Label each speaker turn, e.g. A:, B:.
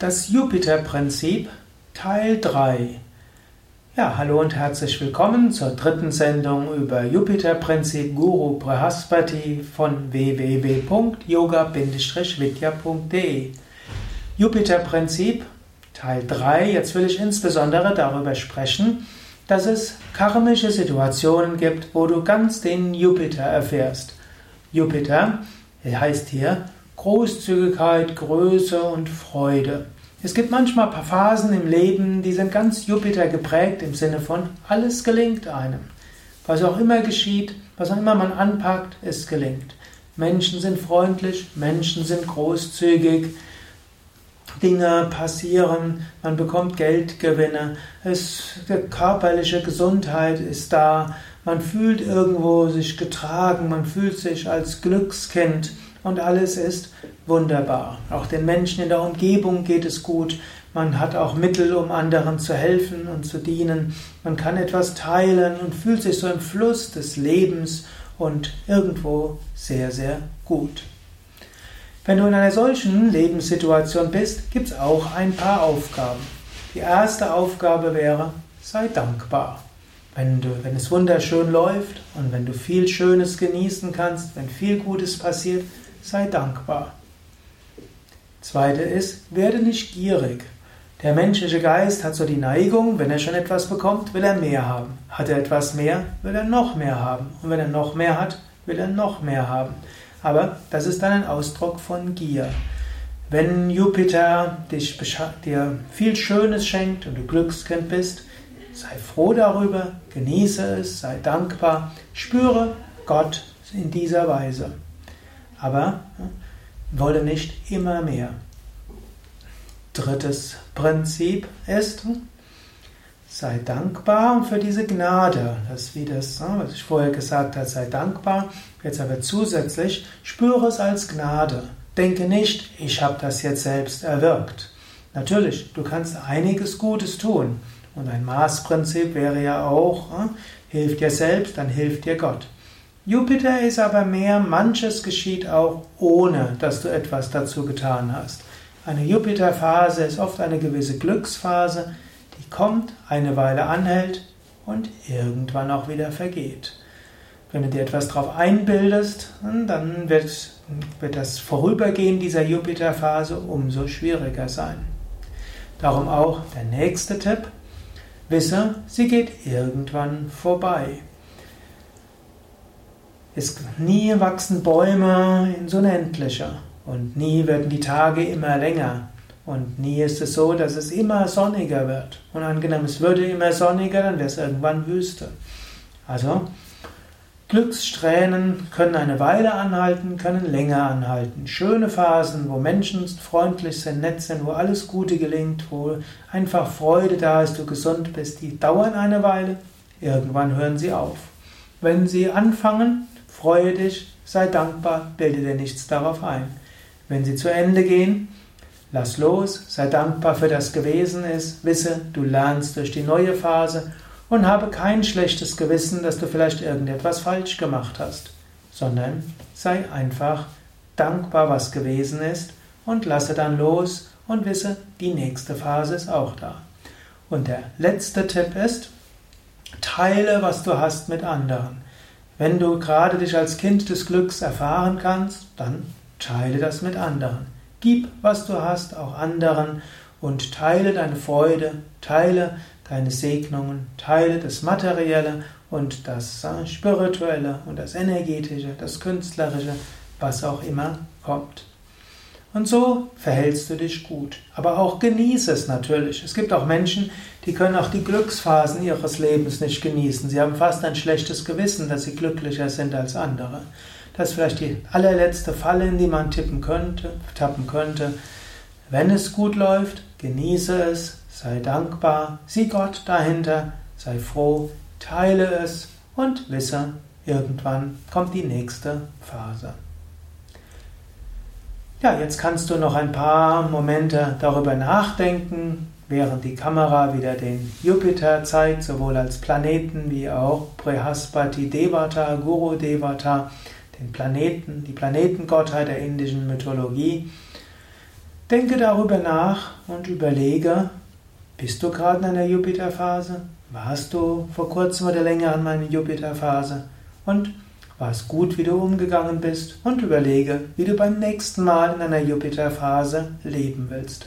A: Das Jupiter-Prinzip Teil 3. Ja, hallo und herzlich willkommen zur dritten Sendung über Jupiter-Prinzip Guru Brahaspati von www.yoga-vidya.de. Jupiter-Prinzip Teil 3. Jetzt will ich insbesondere darüber sprechen, dass es karmische Situationen gibt, wo du ganz den Jupiter erfährst. Jupiter heißt hier Großzügigkeit, Größe und Freude. Es gibt manchmal ein paar Phasen im Leben, die sind ganz Jupiter geprägt im Sinne von alles gelingt einem. Was auch immer geschieht, was auch immer man anpackt, es gelingt. Menschen sind freundlich, Menschen sind großzügig, Dinge passieren, man bekommt Geldgewinne, es, körperliche Gesundheit ist da, man fühlt irgendwo sich getragen, man fühlt sich als Glückskind und alles ist wunderbar. Auch den Menschen in der Umgebung geht es gut. Man hat auch Mittel, um anderen zu helfen und zu dienen. Man kann etwas teilen und fühlt sich so im Fluss des Lebens und irgendwo sehr, sehr gut. Wenn du in einer solchen Lebenssituation bist, gibt es auch ein paar Aufgaben. Die erste Aufgabe wäre, sei dankbar. Wenn, du, wenn es wunderschön läuft und wenn du viel Schönes genießen kannst, wenn viel Gutes passiert, sei dankbar. Zweite ist, werde nicht gierig. Der menschliche Geist hat so die Neigung, wenn er schon etwas bekommt, will er mehr haben. Hat er etwas mehr, will er noch mehr haben. Und wenn er noch mehr hat, will er noch mehr haben. Aber das ist dann ein Ausdruck von Gier. Wenn Jupiter dir viel Schönes schenkt und du Glückskind bist, sei froh darüber, genieße es, sei dankbar, spüre Gott in dieser Weise aber wolle nicht immer mehr. Drittes Prinzip ist, sei dankbar für diese Gnade. Das ist wie das, was ich vorher gesagt habe, sei dankbar. Jetzt aber zusätzlich, spüre es als Gnade. Denke nicht, ich habe das jetzt selbst erwirkt. Natürlich, du kannst einiges Gutes tun. Und ein Maßprinzip wäre ja auch, hilf dir selbst, dann hilft dir Gott. Jupiter ist aber mehr, manches geschieht auch ohne, dass du etwas dazu getan hast. Eine Jupiterphase ist oft eine gewisse Glücksphase, die kommt, eine Weile anhält und irgendwann auch wieder vergeht. Wenn du dir etwas darauf einbildest, dann wird, wird das Vorübergehen dieser Jupiterphase umso schwieriger sein. Darum auch der nächste Tipp. Wisse, sie geht irgendwann vorbei. Es, nie wachsen Bäume ins Unendliche und nie werden die Tage immer länger und nie ist es so, dass es immer sonniger wird. Und angenommen, es würde immer sonniger, dann wäre es irgendwann Wüste. Also, Glückssträhnen können eine Weile anhalten, können länger anhalten. Schöne Phasen, wo Menschen freundlich sind, nett sind, wo alles Gute gelingt, wo einfach Freude da ist, du gesund bist, die dauern eine Weile. Irgendwann hören sie auf. Wenn sie anfangen, Freue dich, sei dankbar, bilde dir nichts darauf ein. Wenn sie zu Ende gehen, lass los, sei dankbar für das gewesen ist, wisse, du lernst durch die neue Phase und habe kein schlechtes Gewissen, dass du vielleicht irgendetwas falsch gemacht hast, sondern sei einfach dankbar, was gewesen ist und lasse dann los und wisse, die nächste Phase ist auch da. Und der letzte Tipp ist, teile, was du hast mit anderen. Wenn du gerade dich als Kind des Glücks erfahren kannst, dann teile das mit anderen. Gib, was du hast, auch anderen und teile deine Freude, teile deine Segnungen, teile das Materielle und das Spirituelle und das Energetische, das Künstlerische, was auch immer kommt. Und so verhältst du dich gut. Aber auch genieße es natürlich. Es gibt auch Menschen, die können auch die Glücksphasen ihres Lebens nicht genießen. Sie haben fast ein schlechtes Gewissen, dass sie glücklicher sind als andere. Das ist vielleicht die allerletzte Falle, in die man tippen könnte, tappen könnte. Wenn es gut läuft, genieße es, sei dankbar, sieh Gott dahinter, sei froh, teile es und wisse, irgendwann kommt die nächste Phase. Ja, jetzt kannst du noch ein paar Momente darüber nachdenken, während die Kamera wieder den Jupiter zeigt, sowohl als Planeten wie auch Brihaspati Devata, Guru Devata, den Planeten, die Planetengottheit der indischen Mythologie. Denke darüber nach und überlege, bist du gerade in einer Jupiterphase? Warst du vor kurzem oder länger an meiner Jupiterphase? Und war es gut, wie du umgegangen bist? Und überlege, wie du beim nächsten Mal in einer Jupiterphase leben willst.